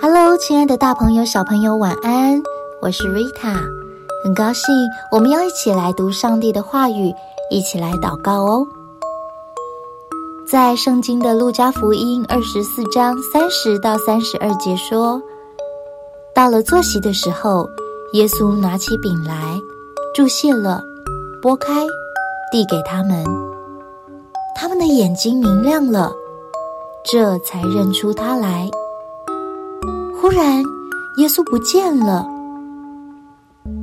Hello，亲爱的大朋友、小朋友，晚安！我是 Rita，很高兴我们要一起来读上帝的话语，一起来祷告哦。在圣经的路加福音二十四章三十到三十二节说，到了坐席的时候，耶稣拿起饼来，注谢了，拨开，递给他们，他们的眼睛明亮了，这才认出他来。忽然，耶稣不见了。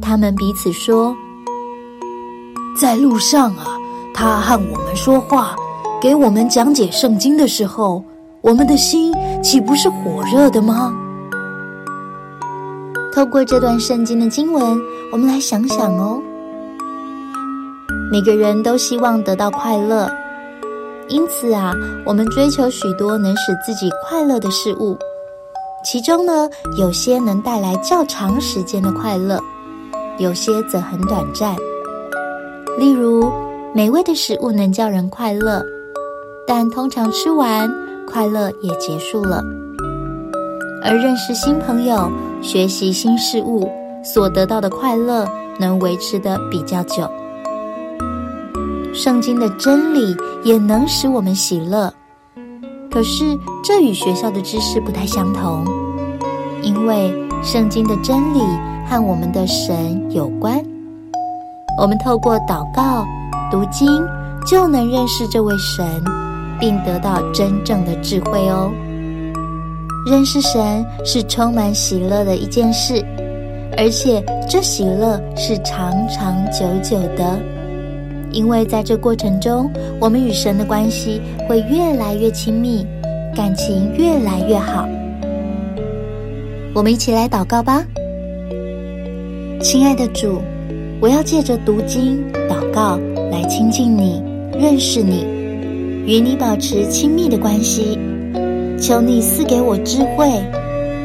他们彼此说：“在路上啊，他和我们说话，给我们讲解圣经的时候，我们的心岂不是火热的吗？”透过这段圣经的经文，我们来想想哦。每个人都希望得到快乐，因此啊，我们追求许多能使自己快乐的事物。其中呢，有些能带来较长时间的快乐，有些则很短暂。例如，美味的食物能叫人快乐，但通常吃完，快乐也结束了。而认识新朋友、学习新事物所得到的快乐，能维持的比较久。圣经的真理也能使我们喜乐。可是，这与学校的知识不太相同，因为圣经的真理和我们的神有关。我们透过祷告、读经，就能认识这位神，并得到真正的智慧哦。认识神是充满喜乐的一件事，而且这喜乐是长长久久的。因为在这过程中，我们与神的关系会越来越亲密，感情越来越好。我们一起来祷告吧，亲爱的主，我要借着读经、祷告来亲近你、认识你，与你保持亲密的关系。求你赐给我智慧，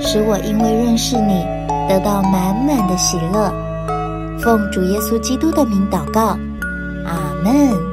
使我因为认识你，得到满满的喜乐。奉主耶稣基督的名祷告。阿门。